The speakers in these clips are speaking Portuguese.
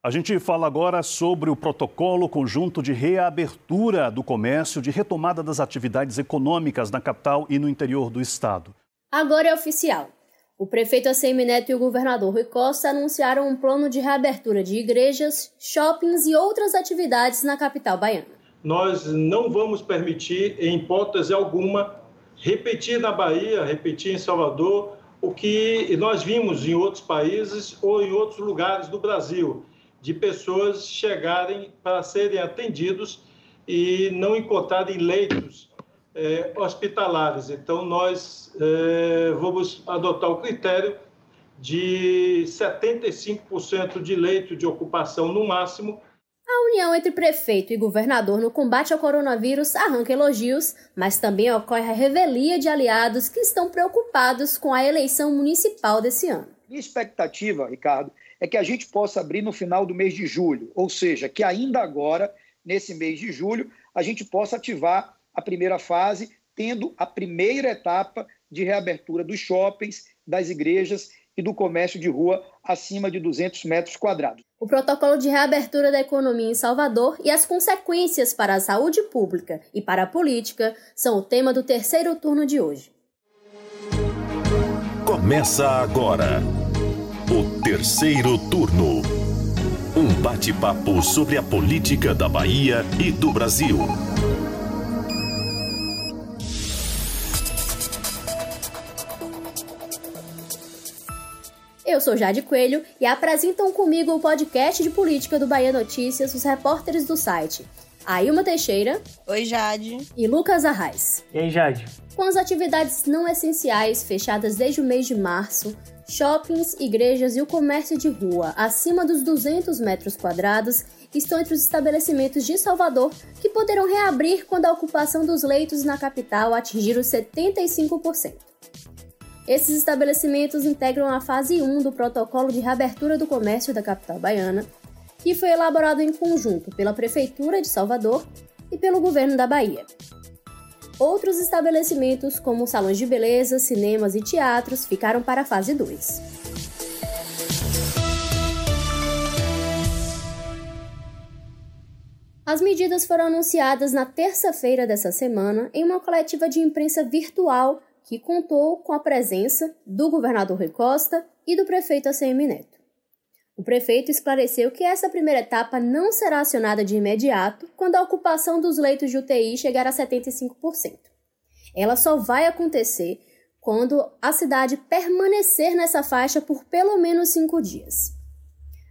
A gente fala agora sobre o protocolo conjunto de reabertura do comércio, de retomada das atividades econômicas na capital e no interior do estado. Agora é oficial. O prefeito ACM Neto e o governador Rui Costa anunciaram um plano de reabertura de igrejas, shoppings e outras atividades na capital baiana. Nós não vamos permitir, em hipótese alguma, repetir na Bahia, repetir em Salvador, o que nós vimos em outros países ou em outros lugares do Brasil de pessoas chegarem para serem atendidos e não encontrarem leitos é, hospitalares. Então, nós é, vamos adotar o critério de 75% de leito de ocupação no máximo. A união entre prefeito e governador no combate ao coronavírus arranca elogios, mas também ocorre a revelia de aliados que estão preocupados com a eleição municipal desse ano. Minha expectativa, Ricardo, é que a gente possa abrir no final do mês de julho, ou seja, que ainda agora, nesse mês de julho, a gente possa ativar a primeira fase, tendo a primeira etapa de reabertura dos shoppings, das igrejas e do comércio de rua acima de 200 metros quadrados. O protocolo de reabertura da economia em Salvador e as consequências para a saúde pública e para a política são o tema do terceiro turno de hoje. Começa agora o terceiro turno. Um bate-papo sobre a política da Bahia e do Brasil. Eu sou Jade Coelho e apresentam comigo o podcast de política do Bahia Notícias os repórteres do site Ailma Teixeira. Oi, Jade. E Lucas Arraes. E aí, Jade? Com as atividades não essenciais fechadas desde o mês de março, Shoppings, igrejas e o comércio de rua acima dos 200 metros quadrados estão entre os estabelecimentos de Salvador que poderão reabrir quando a ocupação dos leitos na capital atingir os 75%. Esses estabelecimentos integram a fase 1 do protocolo de reabertura do comércio da capital baiana, que foi elaborado em conjunto pela Prefeitura de Salvador e pelo governo da Bahia. Outros estabelecimentos, como salões de beleza, cinemas e teatros, ficaram para a fase 2. As medidas foram anunciadas na terça-feira dessa semana em uma coletiva de imprensa virtual que contou com a presença do governador Rui Costa e do prefeito ACM Neto. O prefeito esclareceu que essa primeira etapa não será acionada de imediato quando a ocupação dos leitos de UTI chegar a 75%. Ela só vai acontecer quando a cidade permanecer nessa faixa por pelo menos cinco dias.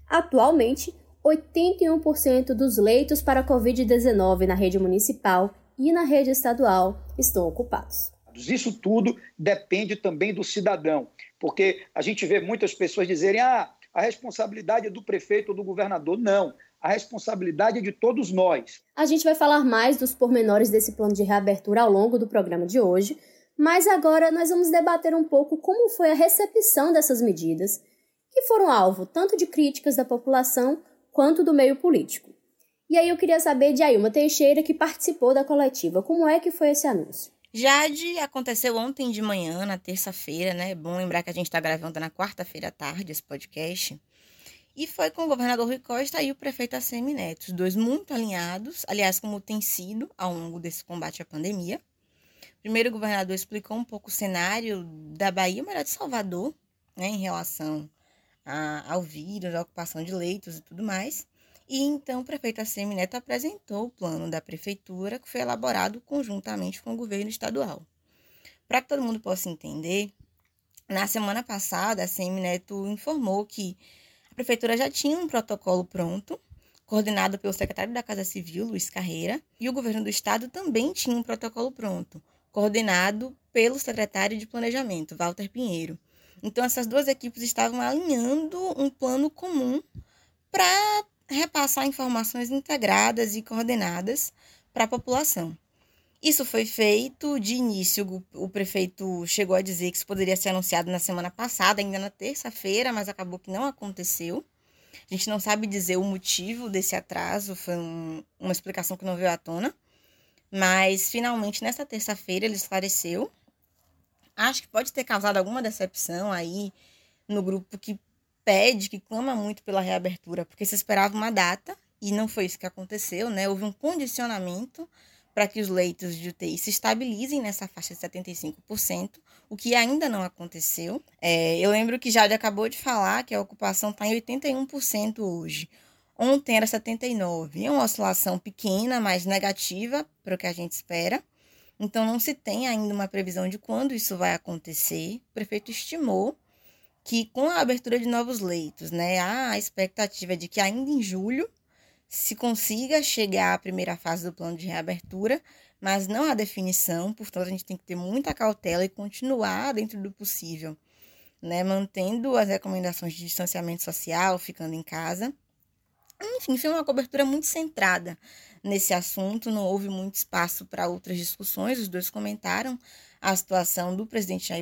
Atualmente, 81% dos leitos para Covid-19 na rede municipal e na rede estadual estão ocupados. Isso tudo depende também do cidadão, porque a gente vê muitas pessoas dizerem: ah, a responsabilidade é do prefeito ou do governador. Não, a responsabilidade é de todos nós. A gente vai falar mais dos pormenores desse plano de reabertura ao longo do programa de hoje, mas agora nós vamos debater um pouco como foi a recepção dessas medidas, que foram alvo tanto de críticas da população quanto do meio político. E aí eu queria saber de Ailma Teixeira, que participou da coletiva, como é que foi esse anúncio? Jade aconteceu ontem de manhã, na terça-feira, né? É bom lembrar que a gente está gravando na quarta-feira à tarde esse podcast. E foi com o governador Rui Costa e o prefeito ACM Neto, os dois muito alinhados, aliás, como tem sido ao longo desse combate à pandemia. Primeiro, o governador explicou um pouco o cenário da Bahia, melhor de Salvador, né, em relação a, ao vírus, à ocupação de leitos e tudo mais. E então o prefeito ACM Neto apresentou o plano da prefeitura, que foi elaborado conjuntamente com o governo estadual. Para que todo mundo possa entender, na semana passada, a ACM Neto informou que a prefeitura já tinha um protocolo pronto, coordenado pelo secretário da Casa Civil, Luiz Carreira, e o governo do estado também tinha um protocolo pronto, coordenado pelo secretário de Planejamento, Walter Pinheiro. Então, essas duas equipes estavam alinhando um plano comum para repassar informações integradas e coordenadas para a população. Isso foi feito. De início, o prefeito chegou a dizer que isso poderia ser anunciado na semana passada, ainda na terça-feira, mas acabou que não aconteceu. A gente não sabe dizer o motivo desse atraso, foi um, uma explicação que não veio à tona. Mas finalmente, nesta terça-feira, ele esclareceu. Acho que pode ter causado alguma decepção aí no grupo que pede, que clama muito pela reabertura, porque se esperava uma data, e não foi isso que aconteceu, né? Houve um condicionamento para que os leitos de UTI se estabilizem nessa faixa de 75%, o que ainda não aconteceu. É, eu lembro que Jade acabou de falar que a ocupação está em 81% hoje. Ontem era 79%. É uma oscilação pequena, mas negativa para o que a gente espera. Então, não se tem ainda uma previsão de quando isso vai acontecer. O prefeito estimou que, com a abertura de novos leitos, né, há a expectativa de que ainda em julho se consiga chegar à primeira fase do plano de reabertura, mas não há definição, portanto, a gente tem que ter muita cautela e continuar dentro do possível, né, mantendo as recomendações de distanciamento social, ficando em casa. Enfim, foi uma cobertura muito centrada nesse assunto, não houve muito espaço para outras discussões. Os dois comentaram a situação do presidente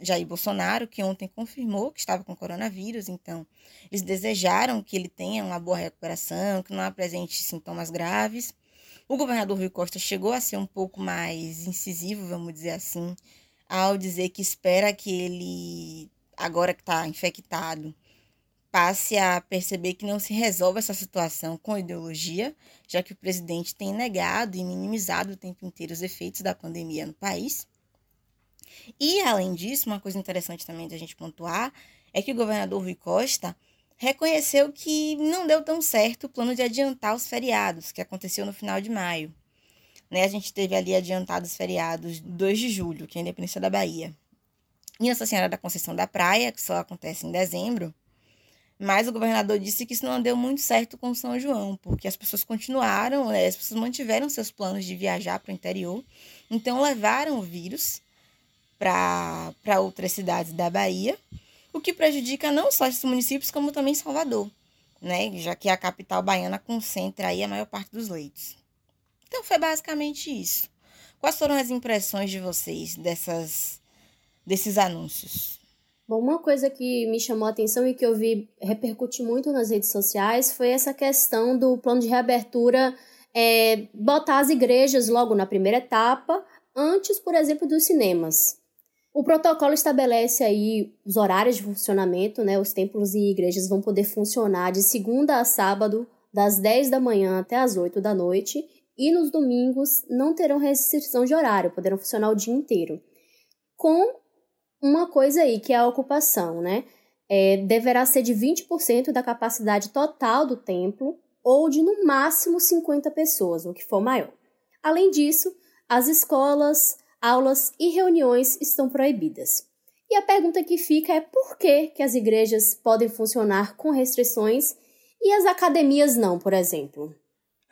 Jair Bolsonaro, que ontem confirmou que estava com coronavírus, então eles desejaram que ele tenha uma boa recuperação, que não apresente sintomas graves. O governador Rui Costa chegou a ser um pouco mais incisivo, vamos dizer assim, ao dizer que espera que ele, agora que está infectado, passe a perceber que não se resolve essa situação com ideologia, já que o presidente tem negado e minimizado o tempo inteiro os efeitos da pandemia no país. E, além disso, uma coisa interessante também da gente pontuar é que o governador Rui Costa reconheceu que não deu tão certo o plano de adiantar os feriados, que aconteceu no final de maio. Né, a gente teve ali adiantados feriados 2 de julho, que é a independência da Bahia. E Nossa Senhora da Conceição da Praia, que só acontece em dezembro, mas o governador disse que isso não deu muito certo com São João, porque as pessoas continuaram, né, as pessoas mantiveram seus planos de viajar para o interior, então levaram o vírus para outras cidades da Bahia, o que prejudica não só esses municípios, como também Salvador, né, já que a capital baiana concentra aí a maior parte dos leitos. Então foi basicamente isso. Quais foram as impressões de vocês dessas, desses anúncios? Bom, uma coisa que me chamou a atenção e que eu vi repercutir muito nas redes sociais foi essa questão do plano de reabertura é, botar as igrejas logo na primeira etapa, antes, por exemplo, dos cinemas. O protocolo estabelece aí os horários de funcionamento, né? Os templos e igrejas vão poder funcionar de segunda a sábado, das 10 da manhã até as 8 da noite, e nos domingos não terão restrição de horário, poderão funcionar o dia inteiro. Com uma coisa aí, que é a ocupação, né? É, deverá ser de 20% da capacidade total do templo ou de no máximo 50 pessoas, o que for maior. Além disso, as escolas, aulas e reuniões estão proibidas. E a pergunta que fica é por que, que as igrejas podem funcionar com restrições e as academias não, por exemplo?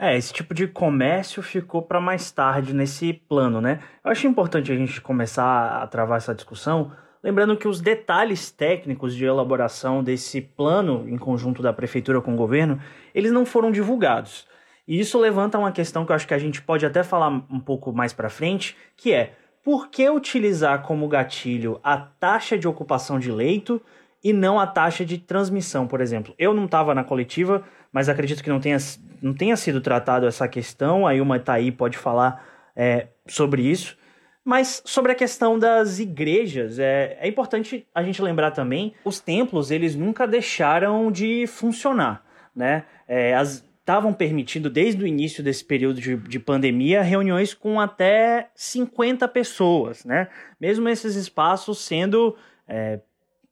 É, esse tipo de comércio ficou para mais tarde nesse plano, né? Eu acho importante a gente começar a travar essa discussão, lembrando que os detalhes técnicos de elaboração desse plano em conjunto da prefeitura com o governo, eles não foram divulgados. E isso levanta uma questão que eu acho que a gente pode até falar um pouco mais para frente, que é por que utilizar como gatilho a taxa de ocupação de leito e não a taxa de transmissão, por exemplo? Eu não estava na coletiva, mas acredito que não tenha, não tenha sido tratado essa questão. Aí uma Itaí pode falar é, sobre isso. Mas sobre a questão das igrejas, é, é importante a gente lembrar também, os templos eles nunca deixaram de funcionar, né? É, estavam permitindo desde o início desse período de, de, pandemia reuniões com até 50 pessoas, né? Mesmo esses espaços sendo é,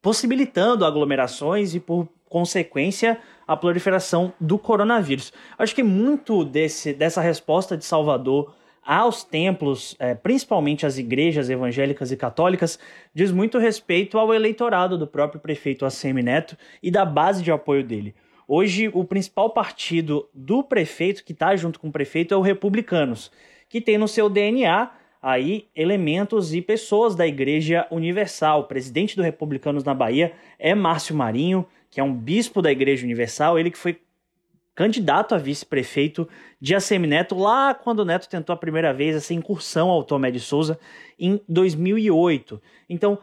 possibilitando aglomerações e por consequência a proliferação do coronavírus. Acho que muito desse, dessa resposta de Salvador aos templos, é, principalmente às igrejas evangélicas e católicas, diz muito respeito ao eleitorado do próprio prefeito ACM Neto e da base de apoio dele. Hoje, o principal partido do prefeito, que está junto com o prefeito, é o Republicanos, que tem no seu DNA aí elementos e pessoas da Igreja Universal. O presidente do Republicanos na Bahia é Márcio Marinho, que é um bispo da Igreja Universal, ele que foi candidato a vice-prefeito de ACM Neto lá quando o Neto tentou a primeira vez essa incursão ao Tomé de Souza em 2008. Então,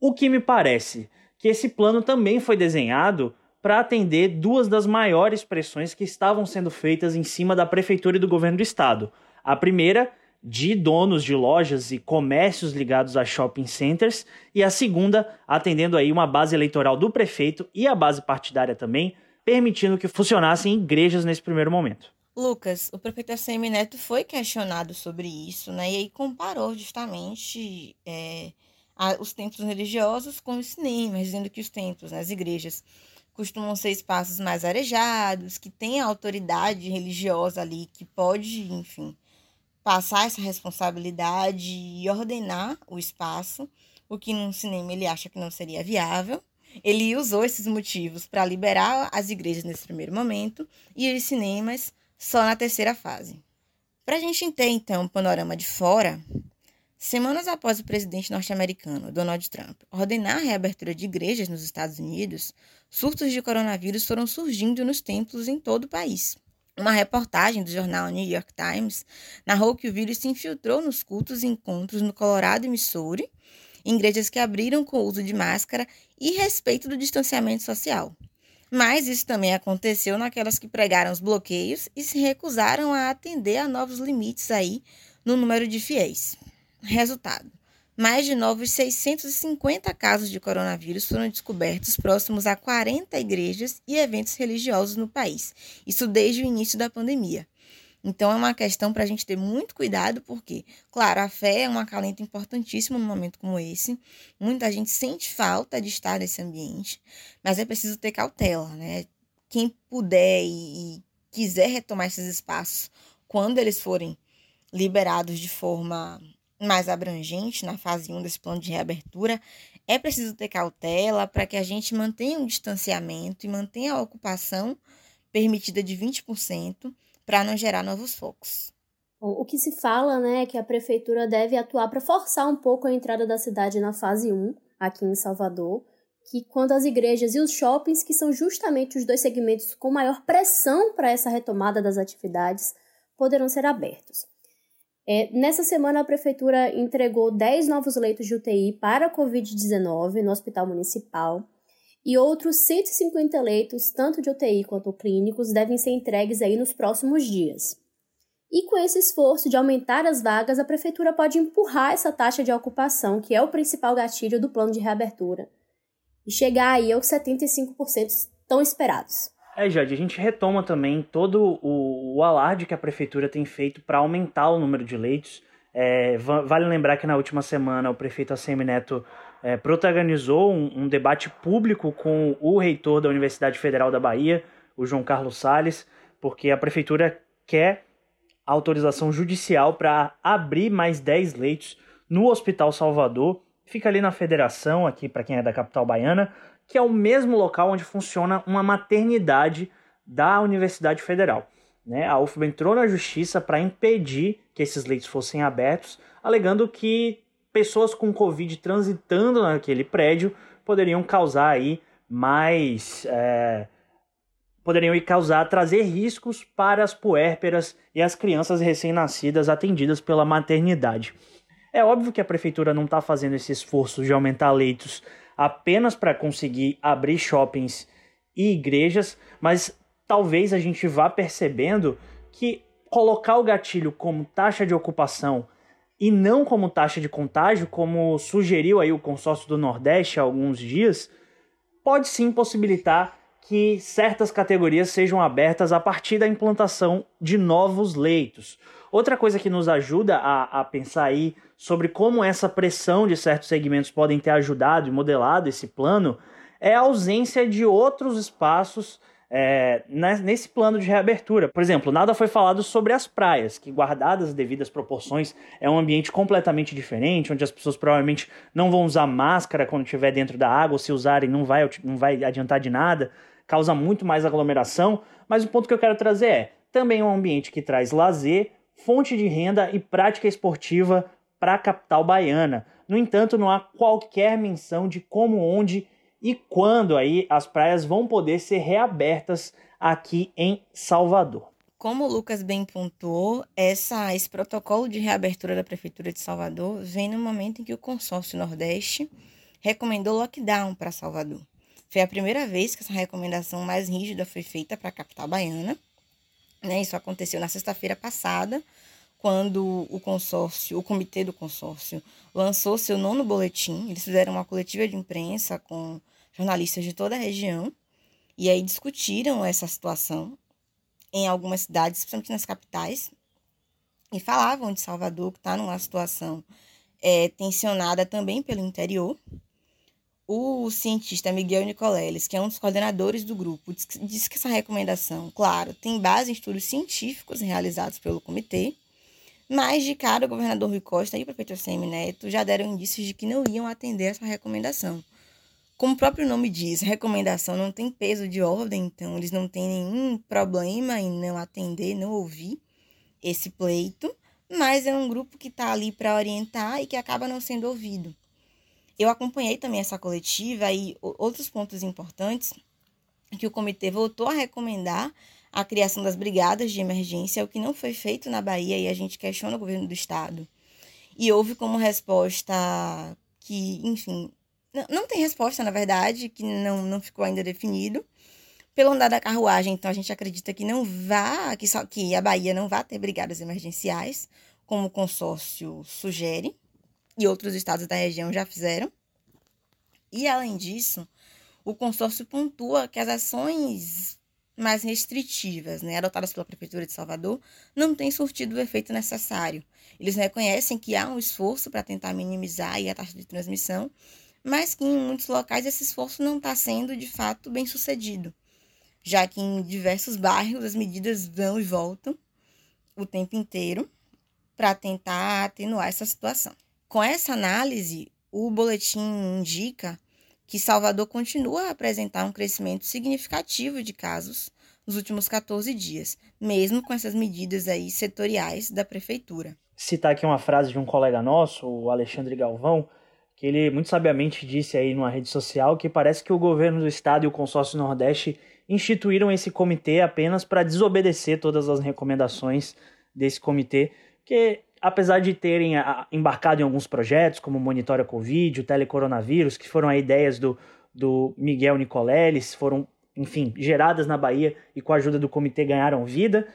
o que me parece que esse plano também foi desenhado para atender duas das maiores pressões que estavam sendo feitas em cima da prefeitura e do governo do estado. A primeira de donos de lojas e comércios ligados a shopping centers, e a segunda, atendendo aí uma base eleitoral do prefeito e a base partidária também, permitindo que funcionassem igrejas nesse primeiro momento. Lucas, o prefeito ACM Neto foi questionado sobre isso, né? E aí comparou justamente é, a, os templos religiosos com os cinemas, dizendo que os templos, né, as igrejas, costumam ser espaços mais arejados, que tem a autoridade religiosa ali, que pode, enfim, passar essa responsabilidade e ordenar o espaço, o que num cinema ele acha que não seria viável. Ele usou esses motivos para liberar as igrejas nesse primeiro momento e os cinemas só na terceira fase. Para a gente ter, então, um panorama de fora, semanas após o presidente norte-americano, Donald Trump, ordenar a reabertura de igrejas nos Estados Unidos, surtos de coronavírus foram surgindo nos templos em todo o país. Uma reportagem do jornal New York Times narrou que o vírus se infiltrou nos cultos e encontros no Colorado e Missouri, igrejas que abriram com o uso de máscara e respeito do distanciamento social. Mas isso também aconteceu naquelas que pregaram os bloqueios e se recusaram a atender a novos limites aí no número de fiéis. Resultado: mais de novos 650 casos de coronavírus foram descobertos próximos a 40 igrejas e eventos religiosos no país. Isso desde o início da pandemia. Então é uma questão para a gente ter muito cuidado, porque, claro, a fé é um acalento importantíssimo num momento como esse. Muita gente sente falta de estar nesse ambiente, mas é preciso ter cautela, né? Quem puder e, quiser retomar esses espaços quando eles forem liberados de forma mais abrangente na fase 1 desse plano de reabertura, é preciso ter cautela para que a gente mantenha um distanciamento e mantenha a ocupação permitida de 20% para não gerar novos focos. O que se fala né, é que a prefeitura deve atuar para forçar um pouco a entrada da cidade na fase 1, aqui em Salvador, que quando as igrejas e os shoppings, que são justamente os dois segmentos com maior pressão para essa retomada das atividades, poderão ser abertos. É, nessa semana, a prefeitura entregou 10 novos leitos de UTI para a Covid-19 no Hospital Municipal e outros 150 leitos, tanto de UTI quanto clínicos, devem ser entregues aí nos próximos dias. E com esse esforço de aumentar as vagas, a prefeitura pode empurrar essa taxa de ocupação, que é o principal gatilho do plano de reabertura, e chegar aí aos 75% tão esperados. É, Jade, a gente retoma também todo o, o alarde que a prefeitura tem feito para aumentar o número de leitos. É, vale lembrar que na última semana o prefeito ACM Neto é, protagonizou um, um, debate público com o reitor da Universidade Federal da Bahia, o João Carlos Sales, porque a prefeitura quer autorização judicial para abrir mais 10 leitos no Hospital Salvador. Fica ali na Federação, aqui para quem é da capital baiana, que é o mesmo local onde funciona uma maternidade da Universidade Federal. Né? A UFBA entrou na justiça para impedir que esses leitos fossem abertos, alegando que pessoas com Covid transitando naquele prédio poderiam causar aí mais. É, poderiam causar, trazer riscos para as puérperas e as crianças recém-nascidas atendidas pela maternidade. É óbvio que a prefeitura não está fazendo esse esforço de aumentar leitos apenas para conseguir abrir shoppings e igrejas, mas talvez a gente vá percebendo que colocar o gatilho como taxa de ocupação e não como taxa de contágio, como sugeriu aí o consórcio do Nordeste há alguns dias, pode sim possibilitar que certas categorias sejam abertas a partir da implantação de novos leitos. Outra coisa que nos ajuda a, a pensar aí sobre como essa pressão de certos segmentos podem ter ajudado e modelado esse plano é a ausência de outros espaços é, nesse plano de reabertura. Por exemplo, nada foi falado sobre as praias, que guardadas as devidas proporções é um ambiente completamente diferente, onde as pessoas provavelmente não vão usar máscara quando estiver dentro da água, ou se usarem não vai, não vai adiantar de nada, causa muito mais aglomeração. Mas o ponto que eu quero trazer é, também é um ambiente que traz lazer, fonte de renda e prática esportiva para a capital baiana. No entanto, não há qualquer menção de como, onde e quando aí as praias vão poder ser reabertas aqui em Salvador. Como o Lucas bem pontuou, essa, esse protocolo de reabertura da Prefeitura de Salvador vem no momento em que o consórcio Nordeste recomendou lockdown para Salvador. Foi a primeira vez que essa recomendação mais rígida foi feita para a capital baiana. Né? Isso aconteceu na sexta-feira passada, quando o consórcio, o comitê do consórcio, lançou seu nono boletim. Eles fizeram uma coletiva de imprensa com jornalistas de toda a região e aí discutiram essa situação em algumas cidades, principalmente nas capitais, e falavam de Salvador, que está numa situação é, tensionada também pelo interior. O cientista Miguel Nicoleles, que é um dos coordenadores do grupo, disse que essa recomendação, claro, tem base em estudos científicos realizados pelo comitê, mas de cara o governador Rui Costa e o prefeito ACM Neto já deram indícios de que não iam atender essa recomendação. Como o próprio nome diz, recomendação não tem peso de ordem, então eles não têm nenhum problema em não atender, não ouvir esse pleito, mas é um grupo que está ali para orientar e que acaba não sendo ouvido. Eu acompanhei também essa coletiva e outros pontos importantes que o comitê voltou a recomendar a criação das brigadas de emergência, o que não foi feito na Bahia e a gente questiona o governo do estado. E houve como resposta que, enfim, não tem resposta, na verdade, que não, não ficou ainda definido. Pelo andar da carruagem, então, a gente acredita que não vá, que, só, que a Bahia não vai ter brigadas emergenciais, como o consórcio sugere, e outros estados da região já fizeram. E, além disso, o consórcio pontua que as ações mais restritivas, né, adotadas pela Prefeitura de Salvador, não têm surtido o efeito necessário. Eles reconhecem que há um esforço para tentar minimizar a taxa de transmissão, mas que em muitos locais esse esforço não está sendo de fato bem sucedido já que em diversos bairros as medidas vão e voltam o tempo inteiro para tentar atenuar essa situação. Com essa análise, o boletim indica que Salvador continua a apresentar um crescimento significativo de casos nos últimos 14 dias, mesmo com essas medidas aí setoriais da prefeitura. Citar aqui uma frase de um colega nosso, o Alexandre Galvão, que ele muito sabiamente disse aí numa rede social que parece que o governo do estado e o consórcio Nordeste instituíram esse comitê apenas para desobedecer todas as recomendações desse comitê, que apesar de terem ah, embarcado em alguns projetos, como Monitora Covid, o Telecoronavírus, que foram ideias do, do Miguel Nicoleles, foram, enfim, geradas na Bahia e com a ajuda do comitê ganharam vida,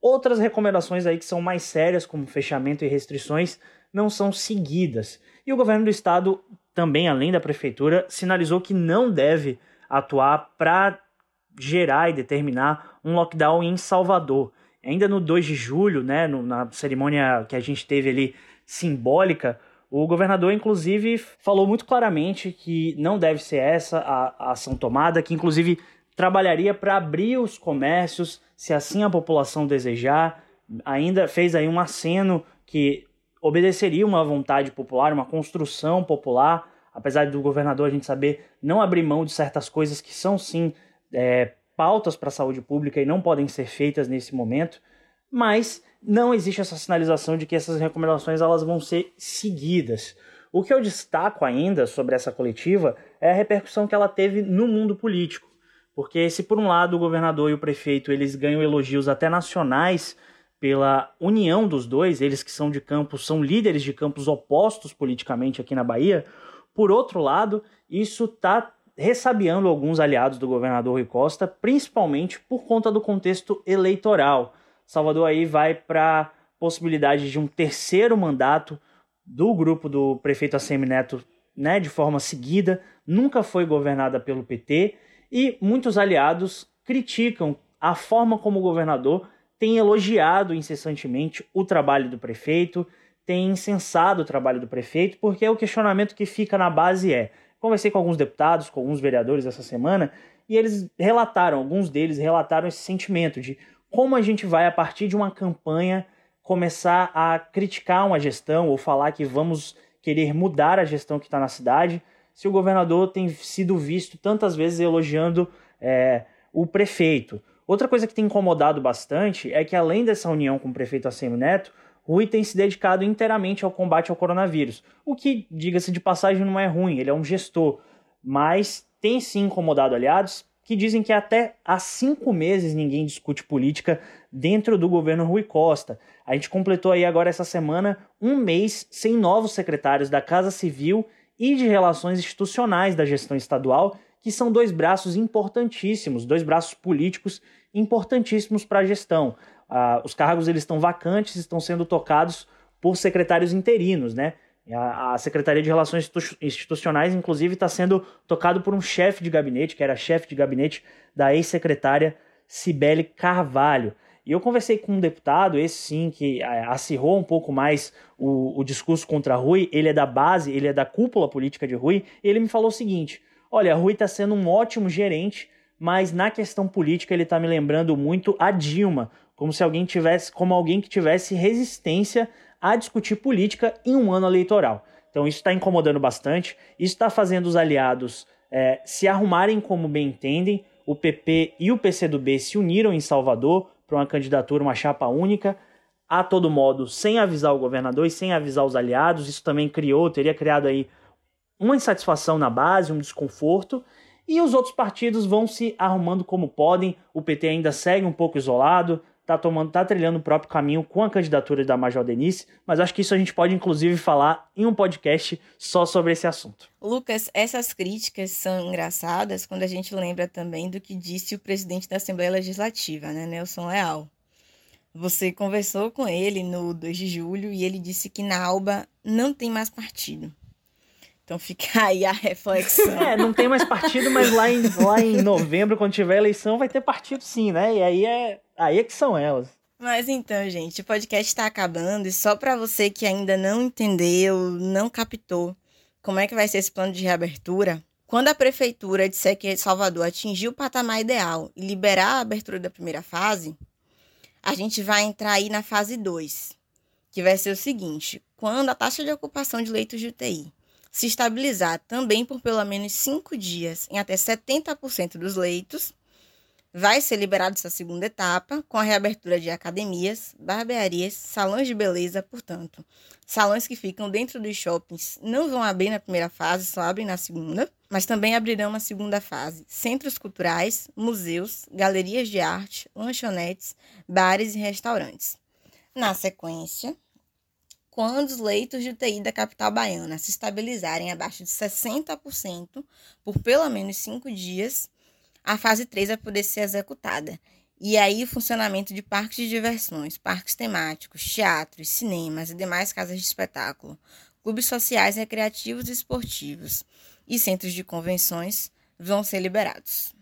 outras recomendações aí que são mais sérias, como fechamento e restrições, não são seguidas. E o governo do estado, também além da prefeitura, sinalizou que não deve atuar para gerar e determinar um lockdown em Salvador. Ainda no 2 de julho, né, no, na cerimônia que a gente teve ali simbólica, o governador, inclusive, falou muito claramente que não deve ser essa a, a ação tomada, que inclusive trabalharia para abrir os comércios, se assim a população desejar. Ainda fez aí um aceno que obedeceria uma vontade popular, uma construção popular, apesar do governador a gente saber não abrir mão de certas coisas que são sim é, pautas para a saúde pública e não podem ser feitas nesse momento, mas não existe essa sinalização de que essas recomendações elas vão ser seguidas. O que eu destaco ainda sobre essa coletiva é a repercussão que ela teve no mundo político. Porque se por um lado o governador e o prefeito eles ganham elogios até nacionais pela união dos dois, eles que são de campos, são líderes de campos opostos politicamente aqui na Bahia, por outro lado, isso está ressabiando alguns aliados do governador Rui Costa, principalmente por conta do contexto eleitoral. Salvador aí vai para a possibilidade de um terceiro mandato do grupo do prefeito ACM Neto né, de forma seguida, nunca foi governada pelo PT e muitos aliados criticam a forma como o governador tem elogiado incessantemente o trabalho do prefeito, tem incensado o trabalho do prefeito, porque o questionamento que fica na base é: Conversei com alguns deputados, com alguns vereadores essa semana, e eles relataram, alguns deles relataram esse sentimento de como a gente vai, a partir de uma campanha, começar a criticar uma gestão ou falar que vamos querer mudar a gestão que está na cidade, se o governador tem sido visto tantas vezes elogiando é, o prefeito. Outra coisa que tem incomodado bastante é que, além dessa união com o prefeito Assemi Neto, Rui tem se dedicado inteiramente ao combate ao coronavírus, o que, diga-se de passagem, não é ruim, ele é um gestor, mas tem sim incomodado aliados que dizem que até há cinco meses ninguém discute política dentro do governo Rui Costa. A gente completou aí agora essa semana um mês sem novos secretários da Casa Civil e de Relações Institucionais da gestão estadual, que são dois braços importantíssimos, dois braços políticos importantíssimos para a gestão. Uh, os cargos eles estão vacantes, estão sendo tocados por secretários interinos, né? A, a Secretaria de Relações Institucionais, inclusive, está sendo tocado por um chefe de gabinete, que era chefe de gabinete da ex-secretária Cibele Carvalho. E eu conversei com um deputado, esse sim, que é, acirrou um pouco mais o, o discurso contra Rui. Ele é da base, ele é da cúpula política de Rui. E ele me falou o seguinte: olha, Rui está sendo um ótimo gerente, mas na questão política ele está me lembrando muito a Dilma, como se alguém tivesse, como alguém que tivesse resistência a discutir política em um ano eleitoral. Então isso está incomodando bastante, isso está fazendo os aliados é, se arrumarem como bem entendem. O PP e o PCdoB se uniram em Salvador para uma candidatura, uma chapa única, a todo modo, sem avisar o governador e sem avisar os aliados. Isso também criou, teria criado aí uma insatisfação na base, um desconforto. E os outros partidos vão se arrumando como podem. O PT ainda segue um pouco isolado, tá tomando, tá trilhando o próprio caminho com a candidatura da Major Denise, mas acho que isso a gente pode inclusive falar em um podcast só sobre esse assunto. Lucas, essas críticas são engraçadas quando a gente lembra também do que disse o presidente da Assembleia Legislativa, né, Nelson Leal. Você conversou com ele no 2 de julho e ele disse que na Alba não tem mais partido. Então fica aí a reflexão. É, não tem mais partido, mas lá em, lá em novembro, quando tiver eleição, vai ter partido sim, né? E aí é, aí é que são elas. Mas então, gente, o podcast está acabando e só para você que ainda não entendeu, não captou como é que vai ser esse plano de reabertura, quando a prefeitura disser que Salvador atingiu o patamar ideal e liberar a abertura da primeira fase, a gente vai entrar aí na fase 2, que vai ser o seguinte: quando a taxa de ocupação de leitos de UTI se estabilizar também por pelo menos cinco dias em até 70% dos leitos, vai ser liberada essa segunda etapa com a reabertura de academias, barbearias, salões de beleza, portanto, salões que ficam dentro dos shoppings não vão abrir na primeira fase, só abrem na segunda, mas também abrirão uma segunda fase. Centros culturais, museus, galerias de arte, lanchonetes, bares e restaurantes. Na sequência, quando os leitos de UTI da capital baiana se estabilizarem abaixo de 60% por pelo menos cinco dias, a fase 3 vai poder ser executada. E aí o funcionamento de parques de diversões, parques temáticos, teatros, cinemas e demais casas de espetáculo, clubes sociais, recreativos e esportivos e centros de convenções vão ser liberados.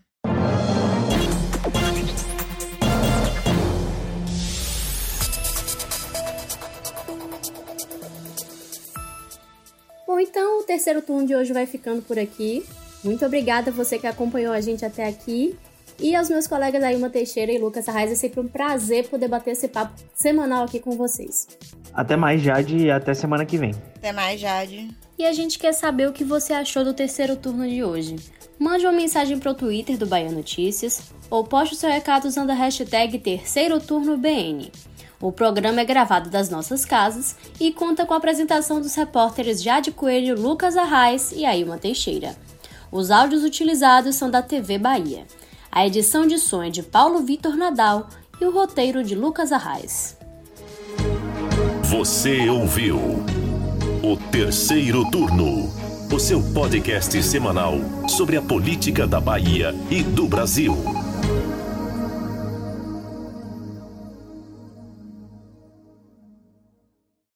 Bom, então o terceiro turno de hoje vai ficando por aqui. Muito obrigada a você que acompanhou a gente até aqui. E aos meus colegas Ailma Teixeira e Lucas Arraes, é sempre um prazer poder bater esse papo semanal aqui com vocês. Até mais, Jade, e até semana que vem. Até mais, Jade. E a gente quer saber o que você achou do terceiro turno de hoje. Mande uma mensagem pro Twitter do Bahia Notícias ou poste o seu recado usando a hashtag Terceiro Turno BN. O programa é gravado das nossas casas e conta com a apresentação dos repórteres Jade Coelho, Lucas Arraes e Ailma Teixeira. Os áudios utilizados são da TV Bahia. A edição de som é de Paulo Vitor Nadal e o roteiro de Lucas Arraes. Você ouviu o terceiro turno, o seu podcast semanal sobre a política da Bahia e do Brasil.